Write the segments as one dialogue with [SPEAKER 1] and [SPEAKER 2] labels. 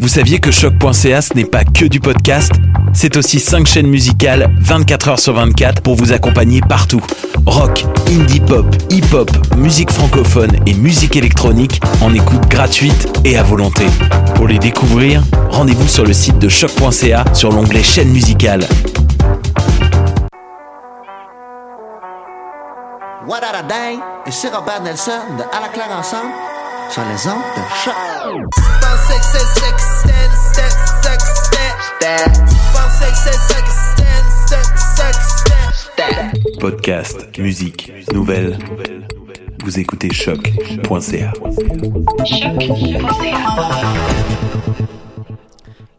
[SPEAKER 1] vous saviez que choc.ca ce n'est pas que du podcast C'est aussi 5 chaînes musicales 24 heures sur 24 pour vous accompagner partout. Rock, indie pop, hip-hop, musique francophone et musique électronique en écoute gratuite et à volonté. Pour les découvrir, rendez-vous sur le site de choc.ca sur l'onglet chaîne musicale.
[SPEAKER 2] What a day? Robert Nelson À la ensemble sur les ondes de choc.
[SPEAKER 1] Podcast, musique, nouvelles. Vous écoutez choc.ca.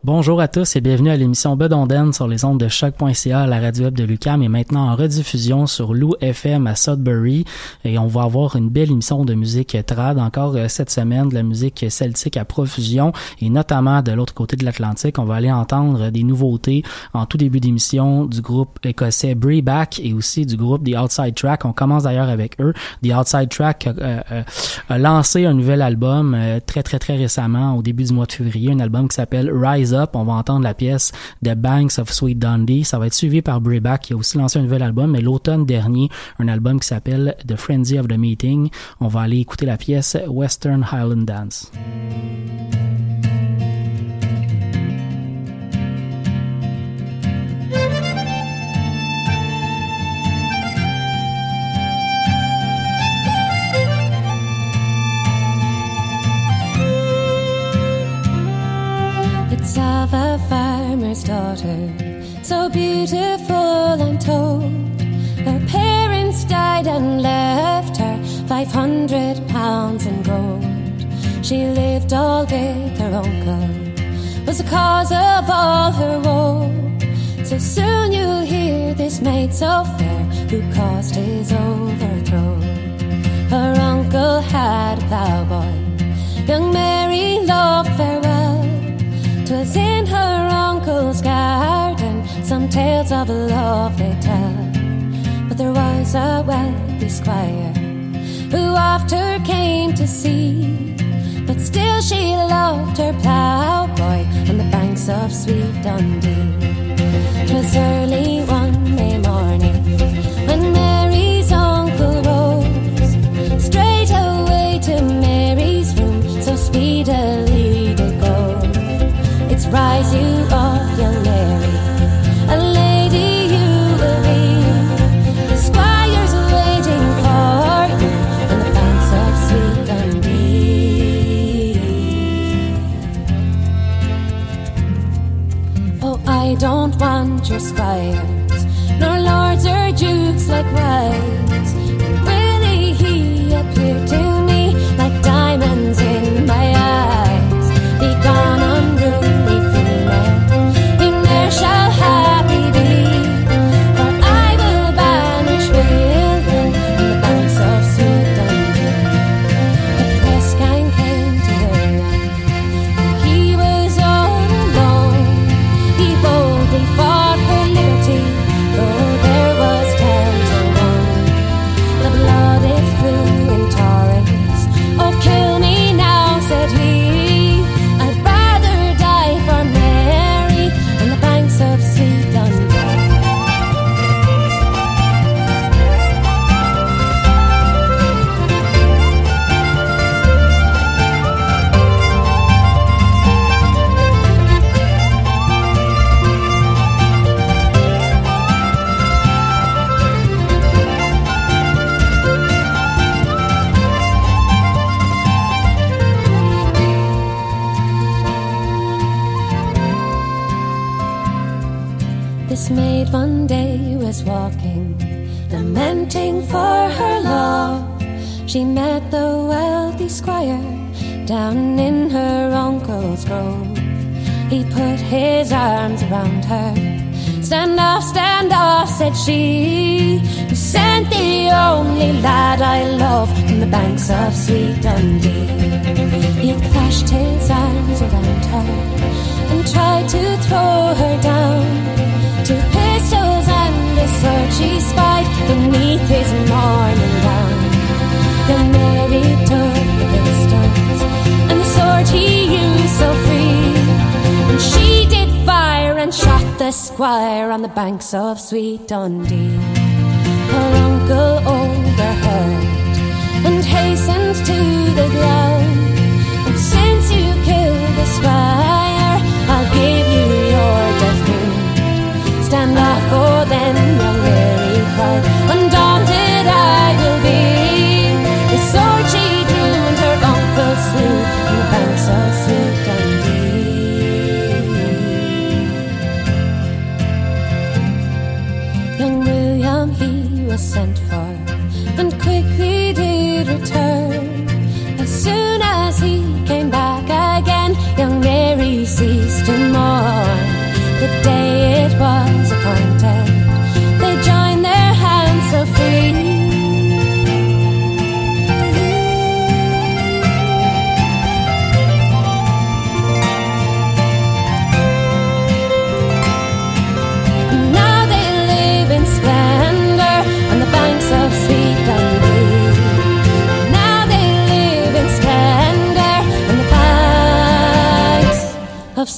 [SPEAKER 3] Bonjour à tous et bienvenue à l'émission Bedonden sur les ondes de choc.ca, la radio web de Lucam et maintenant en rediffusion sur Lou FM à Sudbury et on va avoir une belle émission de musique trad encore euh, cette semaine, de la musique celtique à profusion et notamment de l'autre côté de l'Atlantique, on va aller entendre des nouveautés en tout début d'émission du groupe écossais Back et aussi du groupe The Outside Track. On commence d'ailleurs avec eux. The Outside Track euh, euh, a lancé un nouvel album très très très récemment au début du mois de février, un album qui s'appelle Rise On va entendre la pièce The Banks of Sweet Dundee. Ça va être suivi par Brayback qui a aussi lancé un nouvel album, mais l'automne dernier, un album qui s'appelle The Frenzy of the Meeting. On va aller écouter la pièce Western Highland Dance.
[SPEAKER 4] It's of a farmer's daughter, so beautiful, I'm told. Her parents died and left her 500 pounds in gold. She lived all with her uncle, was the cause of all her woe. So soon you'll hear this maid so fair who caused his overthrow. Her uncle had a plowboy, young Mary loved farewell. 'Twas in her uncle's garden, some tales of love they tell. But there was a wealthy squire who after came to see. But still she loved her plowboy on the banks of sweet Dundee. Twas early one you, Mary, a lady you will be. Squire's waiting for you the of sweet Dundee. Oh, I don't want your squires, nor lords or dukes like mine. On the banks of sweet Dundee. Her uncle overheard and hastened to the ground. And since you killed the squire, I'll give you your death wound. Stand off, or then young Mary cried. Undaunted I will be. The sword she drew and her uncle slew on the banks of sweet was sent for, and quickly did return. As soon as he came back again, young Mary ceased to mourn.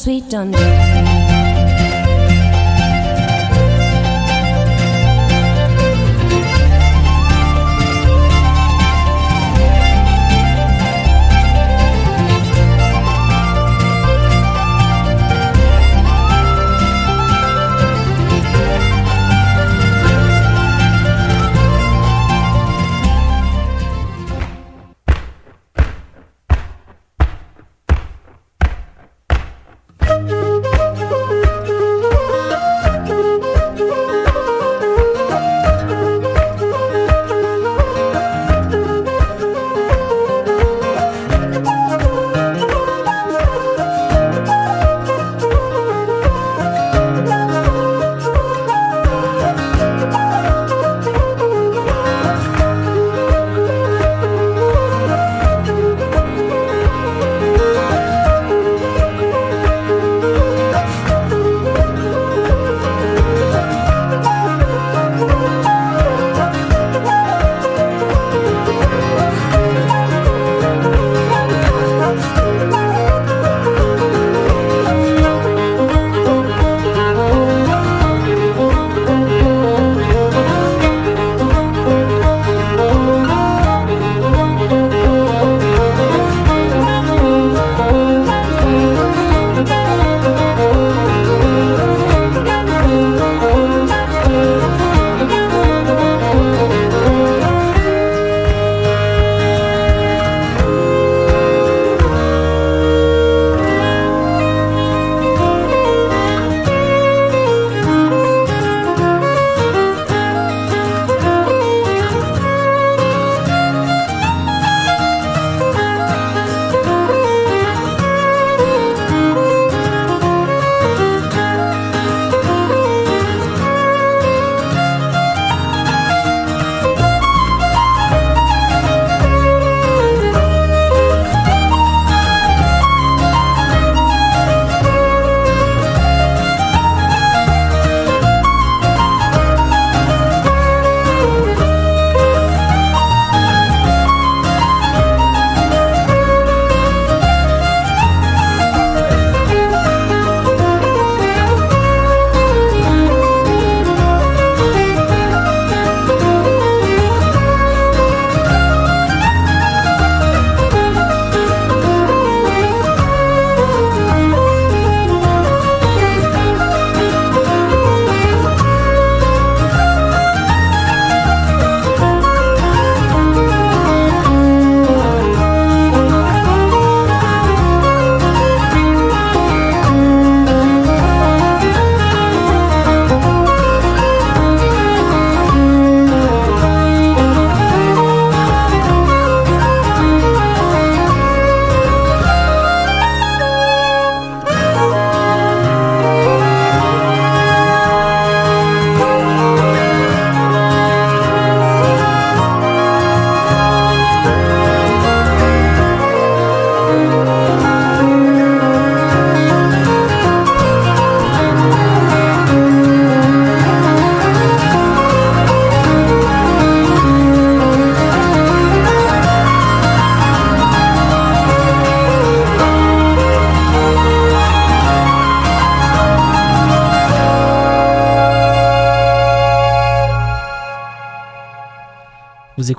[SPEAKER 4] Sweet Dundee.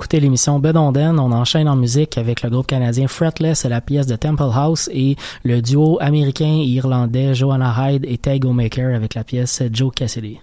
[SPEAKER 3] Écoutez l'émission Bedonden. On enchaîne en musique avec le groupe canadien Fretless et la pièce de Temple House et le duo américain et irlandais Joanna Hyde et Tego Maker avec la pièce Joe Cassidy.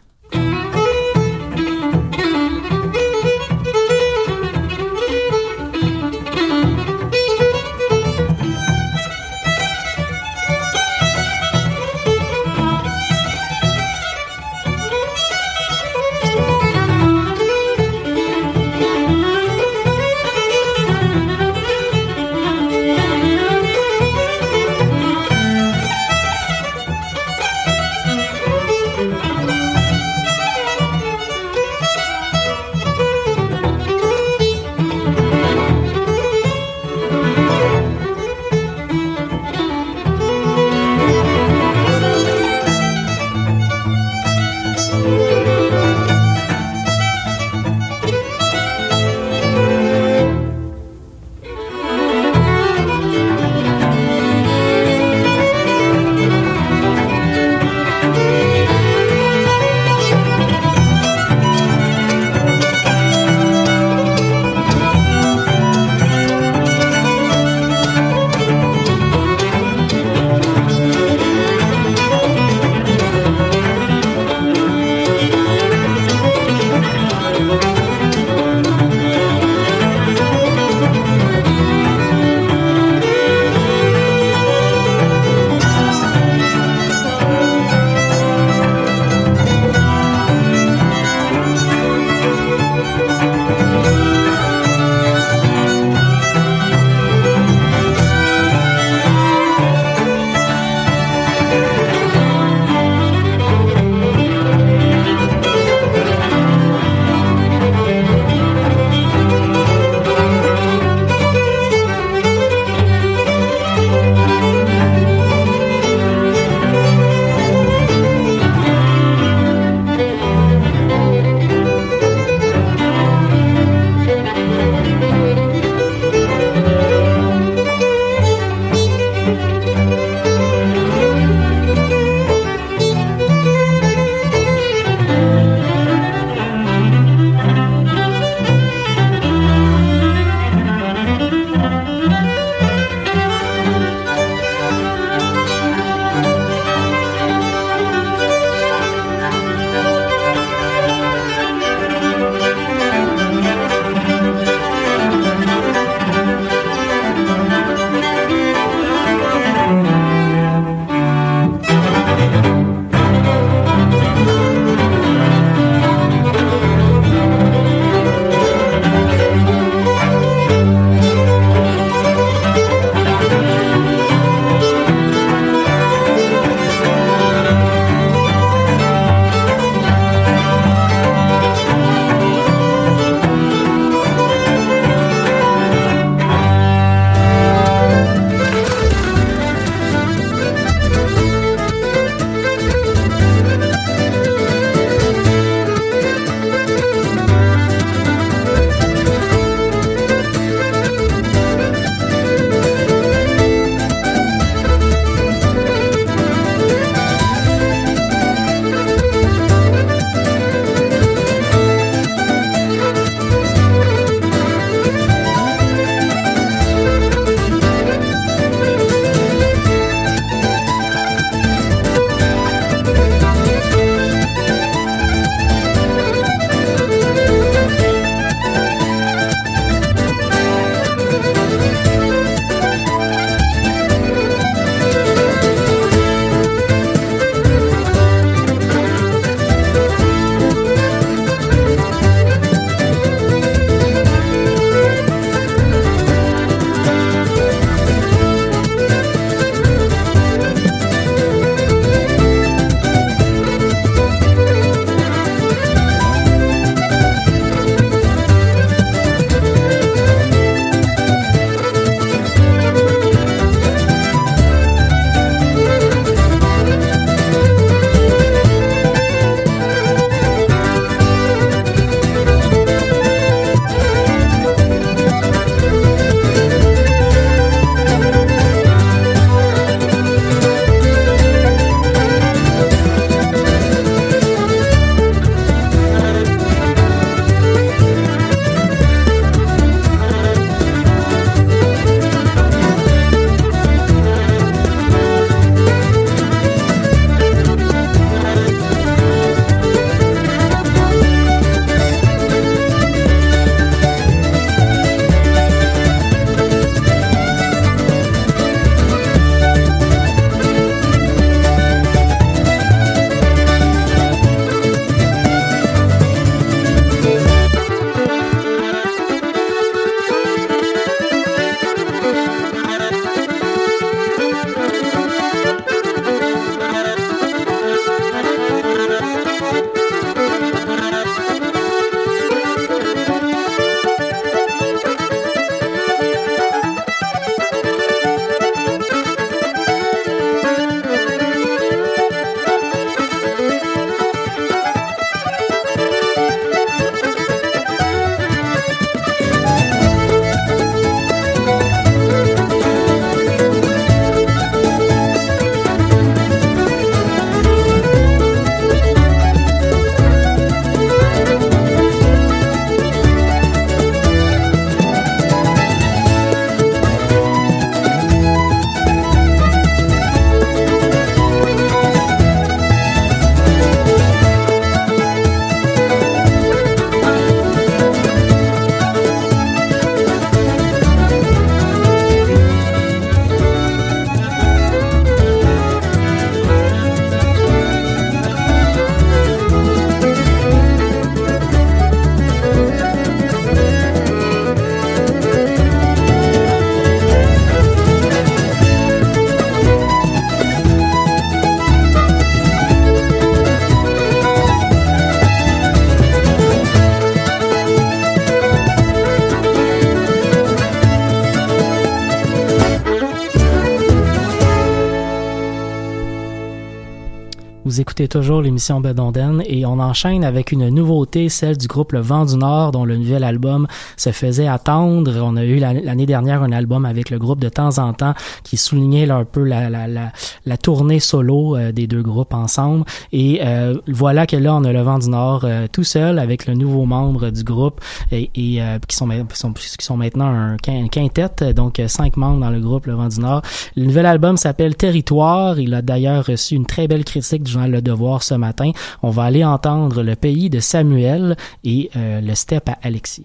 [SPEAKER 3] Vous écoutez toujours l'émission Bedonden et on enchaîne avec une nouveauté, celle du groupe Le Vent du Nord, dont le nouvel album se faisait attendre. On a eu l'année dernière un album avec le groupe de temps en temps qui soulignait un peu la, la, la, la tournée solo euh, des deux groupes ensemble. Et euh, voilà que là, on a Le Vent du Nord euh, tout seul avec le nouveau membre du groupe et, et qui, sont, sont, qui sont maintenant un quintet, donc cinq membres dans le groupe Le Vent du Nord. Le nouvel album s'appelle Territoire. Il a d'ailleurs reçu une très belle critique du Le Devoir ce matin. On va aller entendre Le pays de Samuel et euh, le step à Alexis.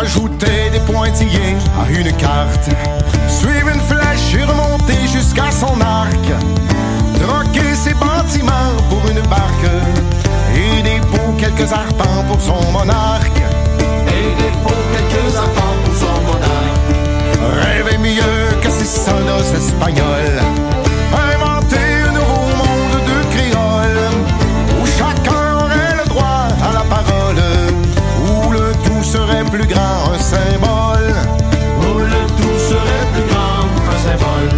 [SPEAKER 5] Ajouter des pointillés à une carte, suivre une flèche et remonter jusqu'à son arc, troquer ses bâtiments pour une barque et des quelques arpents pour son monarque.
[SPEAKER 6] Et des pots, quelques arpents pour son monarque.
[SPEAKER 5] Rêver mieux que ces soldats espagnols. Inventer un nouveau monde de créoles. Où chacun aurait le droit à la parole. Où le tout serait plus grand, un symbole.
[SPEAKER 6] Où le tout serait plus grand, un symbole.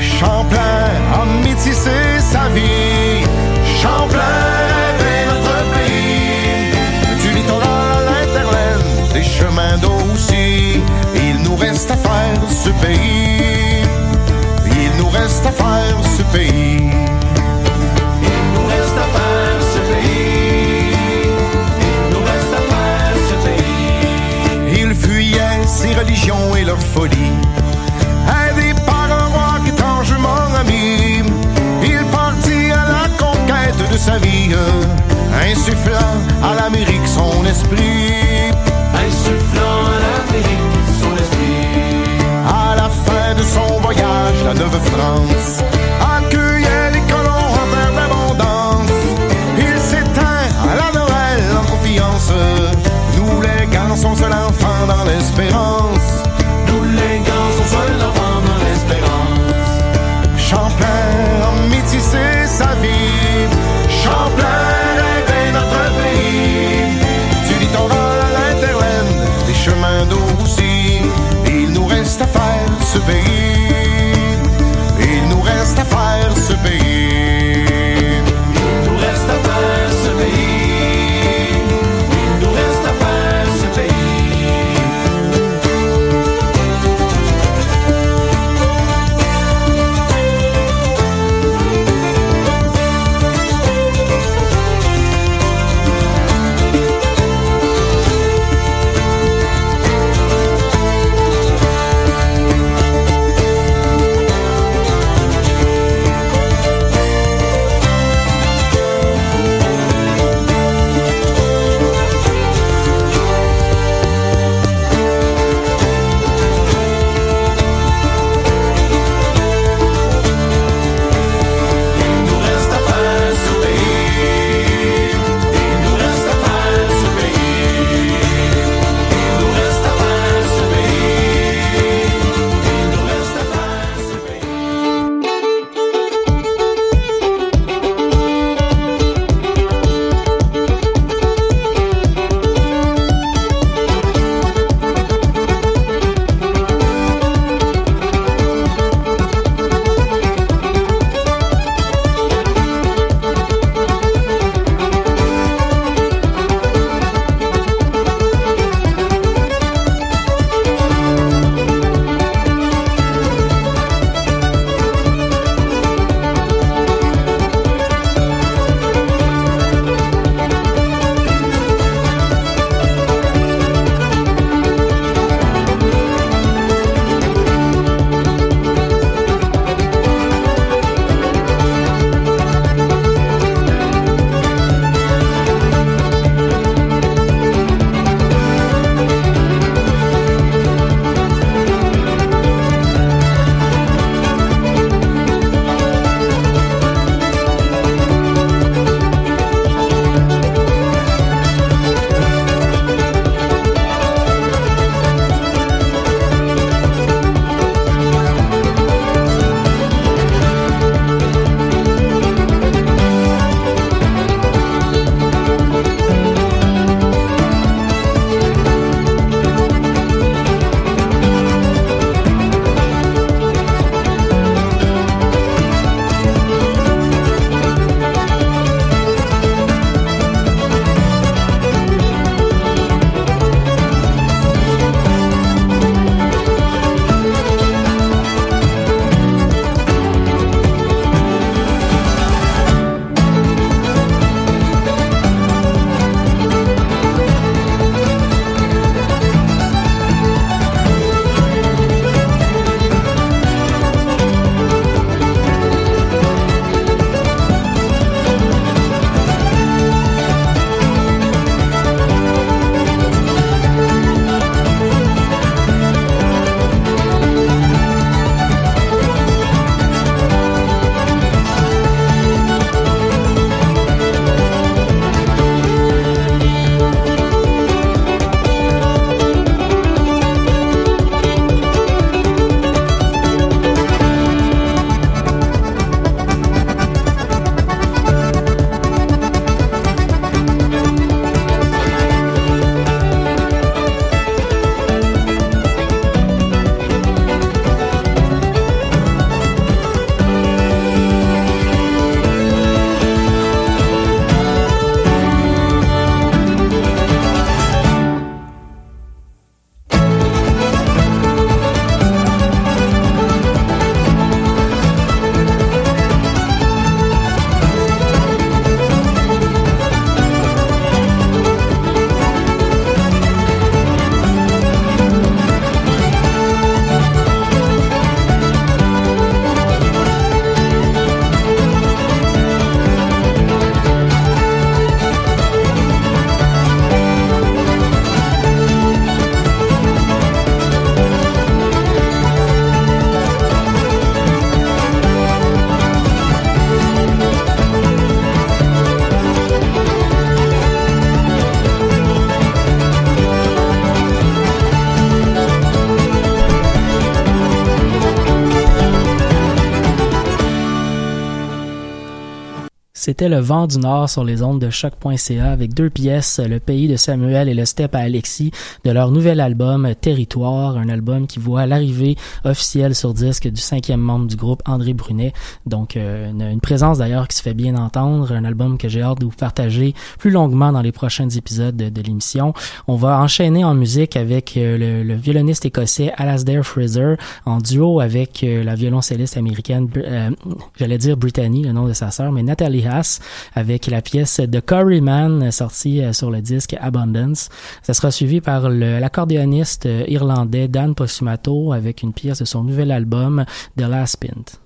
[SPEAKER 5] Champlain a métissé sa vie. l'Amérique son
[SPEAKER 3] C'était Le Vent du Nord sur les ondes de choc.ca avec deux pièces, Le Pays de Samuel et Le Step à Alexis, de leur nouvel album Territoire, un album qui voit l'arrivée officielle sur disque du cinquième membre du groupe, André Brunet. Donc, euh, une, présence d'ailleurs qui se fait bien entendre, un album que j'ai hâte de vous partager plus longuement dans les prochains épisodes de, l'émission. On va enchaîner en musique avec euh, le, le violoniste écossais Alasdair Fraser en duo avec euh, la violoncelliste américaine, j'allais dire Brittany, le nom de sa sœur, mais Natalie Avec la pièce Curryman euh, sortie euh, sur le disque Abundance. Ça sera suivi par l'accordéoniste euh, irlandais Dan Possumato avec une pièce de son nouvel album The Last Pint.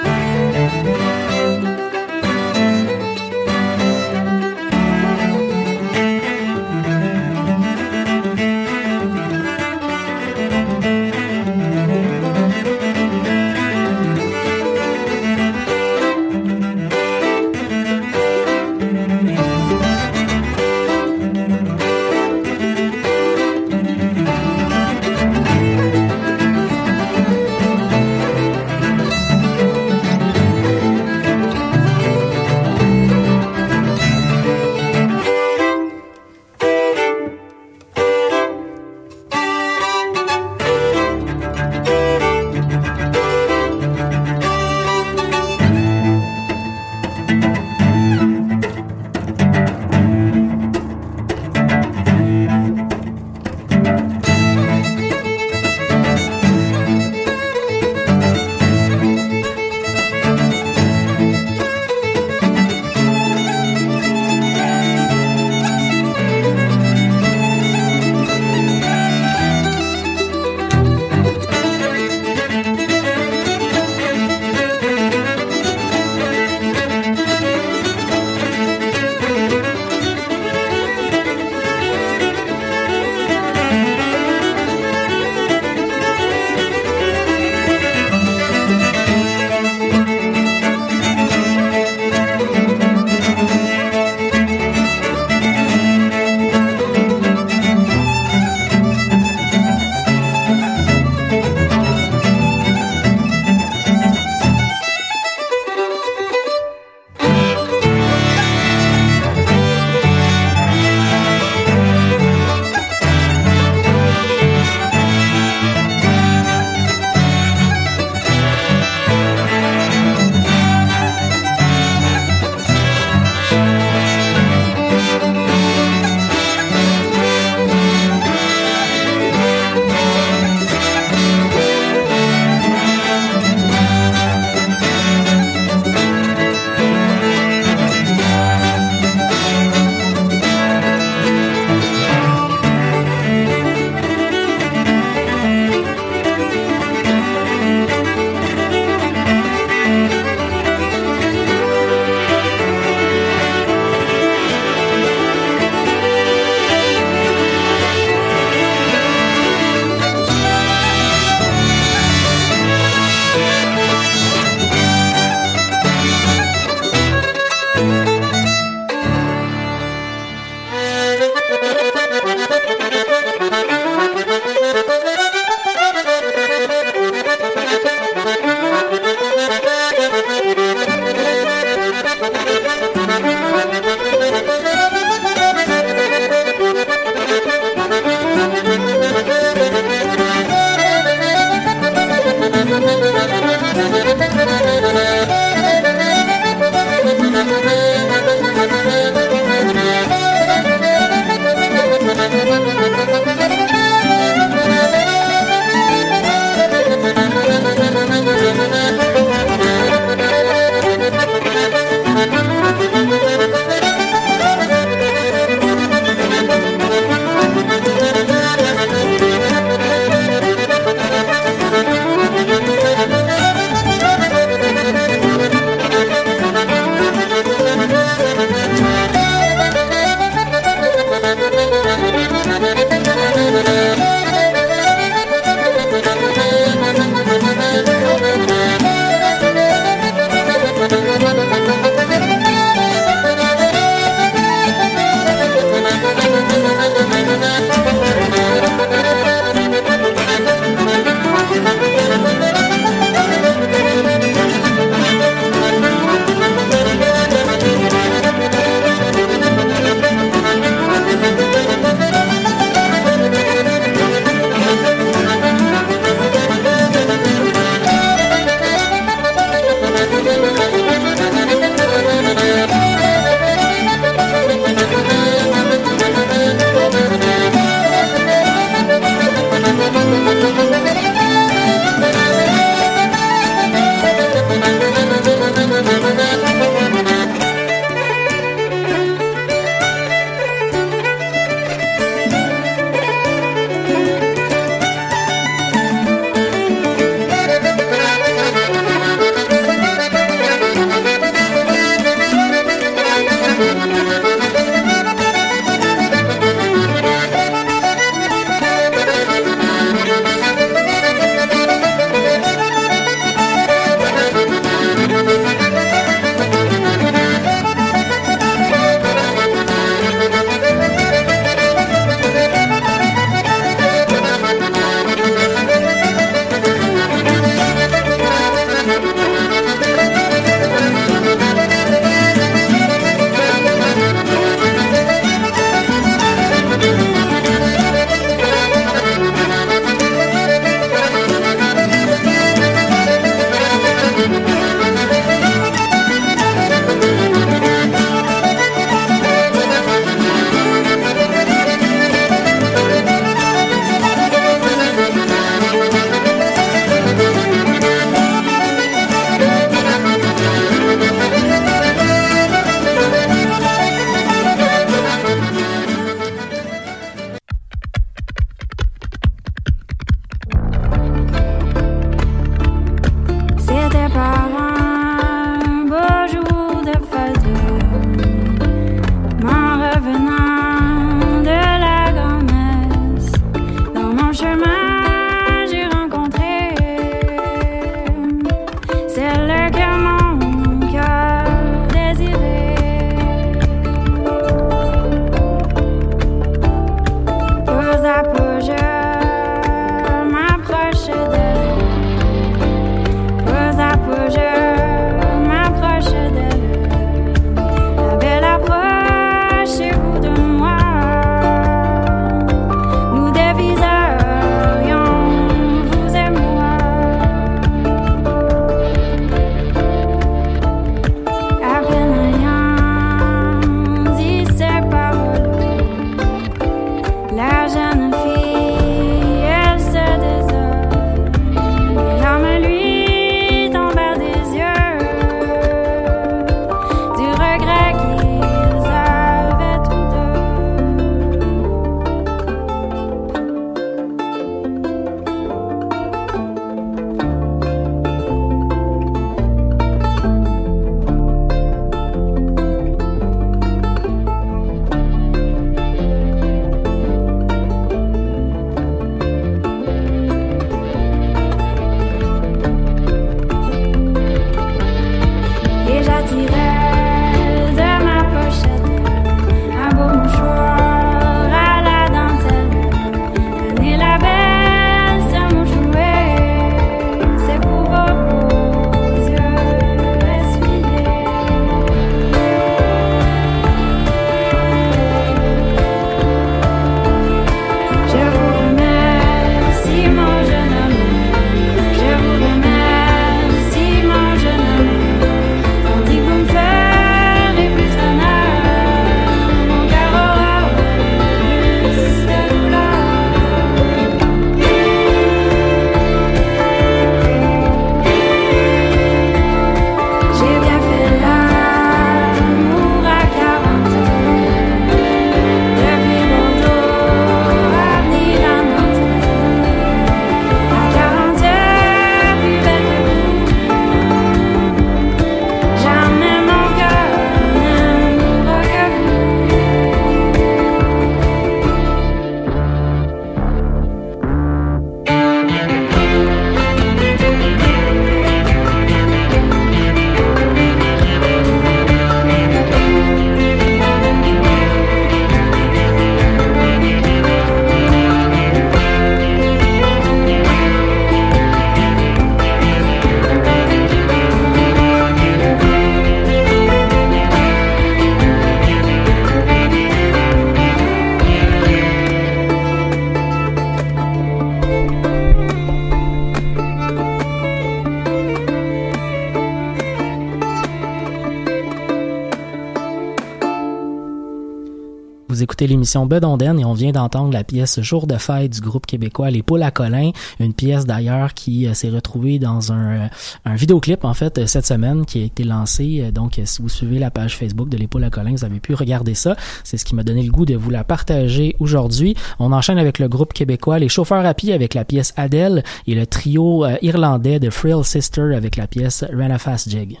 [SPEAKER 3] Écoutez l'émission Bedonden et on vient d'entendre la pièce Jour de fête du groupe québécois Les Poules à Colin, une pièce d'ailleurs qui euh, s'est retrouvée dans un, euh, un vidéoclip en fait euh, cette semaine qui a été lancé. Donc si vous suivez la page Facebook de Les Poules à Colin, vous avez pu regarder ça. C'est ce qui m'a donné le goût de vous la partager aujourd'hui. On enchaîne avec le groupe québécois Les Chauffeurs à pied avec la pièce Adele et le trio irlandais de Frill Sister avec la pièce Run a Fast Jig.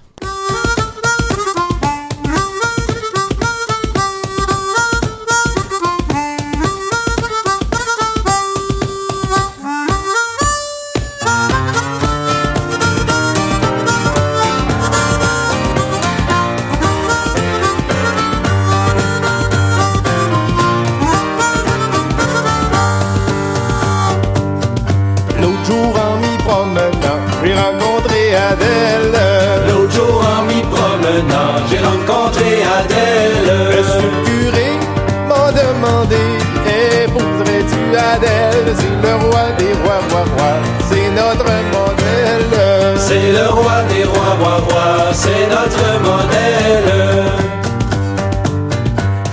[SPEAKER 7] Adèle C'est le roi des rois, roi, roi C'est notre modèle.
[SPEAKER 8] C'est le roi des rois, roi, roi, c'est notre modèle.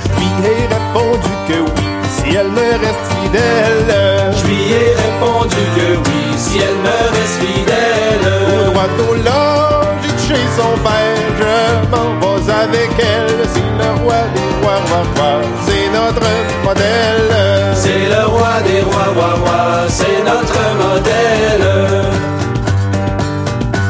[SPEAKER 7] Je lui ai répondu que oui Si elle me reste fidèle.
[SPEAKER 8] Je lui ai répondu que oui, si elle me reste fidèle.
[SPEAKER 7] Au droit au large chez son père Je m'en vais avec elle. C'est le roi des rois, roi, roi C'est notre modèle
[SPEAKER 8] c'est notre modèle.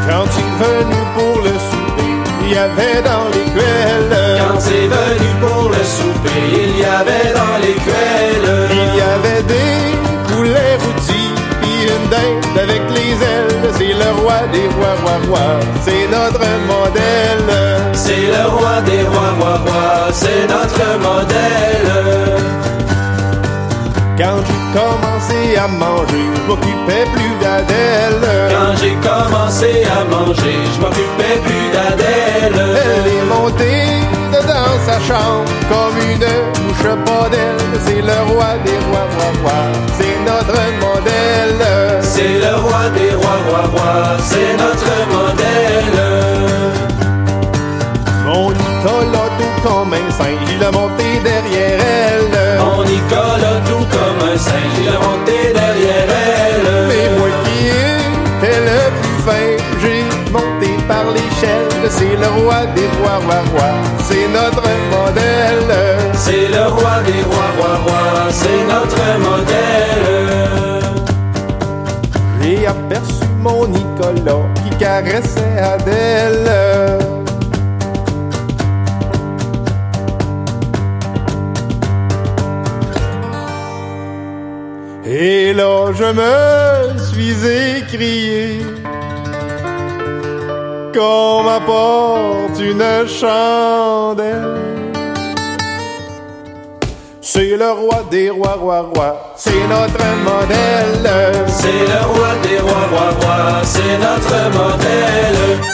[SPEAKER 7] Quand il est venu pour le souper, il y avait dans l'écuelle.
[SPEAKER 8] Quand c'est venu pour le souper, il y avait dans l'écuelle.
[SPEAKER 7] Il y avait des poulets rôtis, puis une dinde avec les ailes. C'est le roi des rois, roi, roi. C'est notre modèle.
[SPEAKER 8] C'est le roi des rois, roi, roi, c'est notre modèle.
[SPEAKER 7] Quand commencé à manger, je m'occupais plus d'Adèle.
[SPEAKER 8] Quand j'ai commencé à manger, je m'occupais plus d'Adèle.
[SPEAKER 7] Elle est montée dans sa chambre comme une mouche d'elle. C'est le roi des rois, roi, roi. C'est notre modèle.
[SPEAKER 8] C'est le roi des rois, roi, roi, c'est notre modèle.
[SPEAKER 7] Mon Nicolas tout comme un singe, il a monté derrière elle.
[SPEAKER 8] Mon Nicolas tout comme un singe, il a monté derrière elle.
[SPEAKER 7] Mais moi qui étais le plus fin, j'ai monté par l'échelle. C'est le roi des rois, roi, roi. C'est notre modèle.
[SPEAKER 8] C'est le roi des rois, roi, roi, c'est notre modèle.
[SPEAKER 7] J'ai aperçu mon Nicolas qui caressait Adèle. je me suis écrié qu'on m'apporte une chandelle. C'est le roi des rois,
[SPEAKER 8] roi,
[SPEAKER 7] roi, c'est notre modèle.
[SPEAKER 8] C'est le roi des rois,
[SPEAKER 7] roi, roi, c'est notre modèle.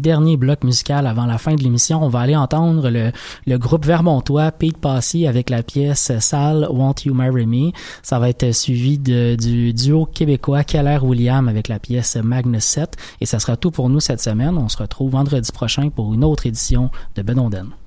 [SPEAKER 3] Dernier bloc musical avant la fin de l'émission. On va aller entendre le, le groupe vermontois Pete Passy avec la pièce Sal Won't You Marry Me. Ça va être suivi de, du duo québécois Keller William avec la pièce Magnus 7. Et ça sera tout pour nous cette semaine. On se retrouve vendredi prochain pour une autre édition de Benonden.